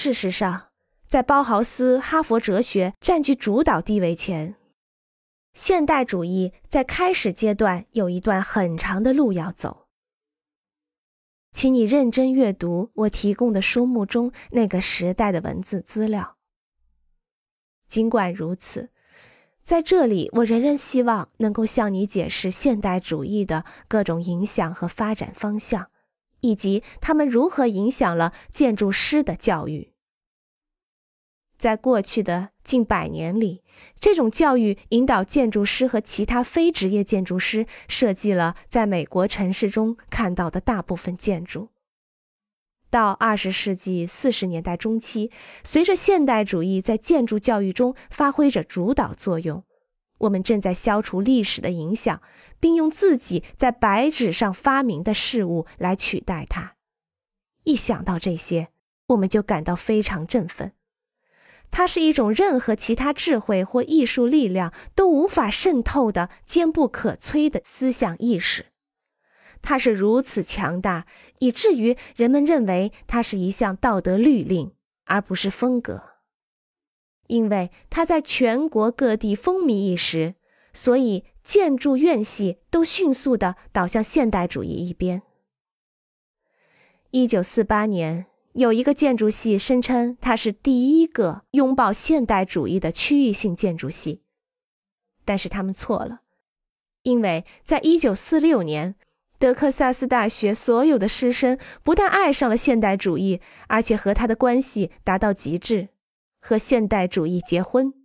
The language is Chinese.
事实上，在包豪斯哈佛哲学占据主导地位前，现代主义在开始阶段有一段很长的路要走。请你认真阅读我提供的书目中那个时代的文字资料。尽管如此，在这里我仍然希望能够向你解释现代主义的各种影响和发展方向，以及他们如何影响了建筑师的教育。在过去的近百年里，这种教育引导建筑师和其他非职业建筑师设计了在美国城市中看到的大部分建筑。到二十世纪四十年代中期，随着现代主义在建筑教育中发挥着主导作用，我们正在消除历史的影响，并用自己在白纸上发明的事物来取代它。一想到这些，我们就感到非常振奋。它是一种任何其他智慧或艺术力量都无法渗透的坚不可摧的思想意识。它是如此强大，以至于人们认为它是一项道德律令，而不是风格。因为它在全国各地风靡一时，所以建筑院系都迅速地倒向现代主义一边。一九四八年。有一个建筑系声称它是第一个拥抱现代主义的区域性建筑系，但是他们错了，因为在1946年，德克萨斯大学所有的师生不但爱上了现代主义，而且和他的关系达到极致，和现代主义结婚。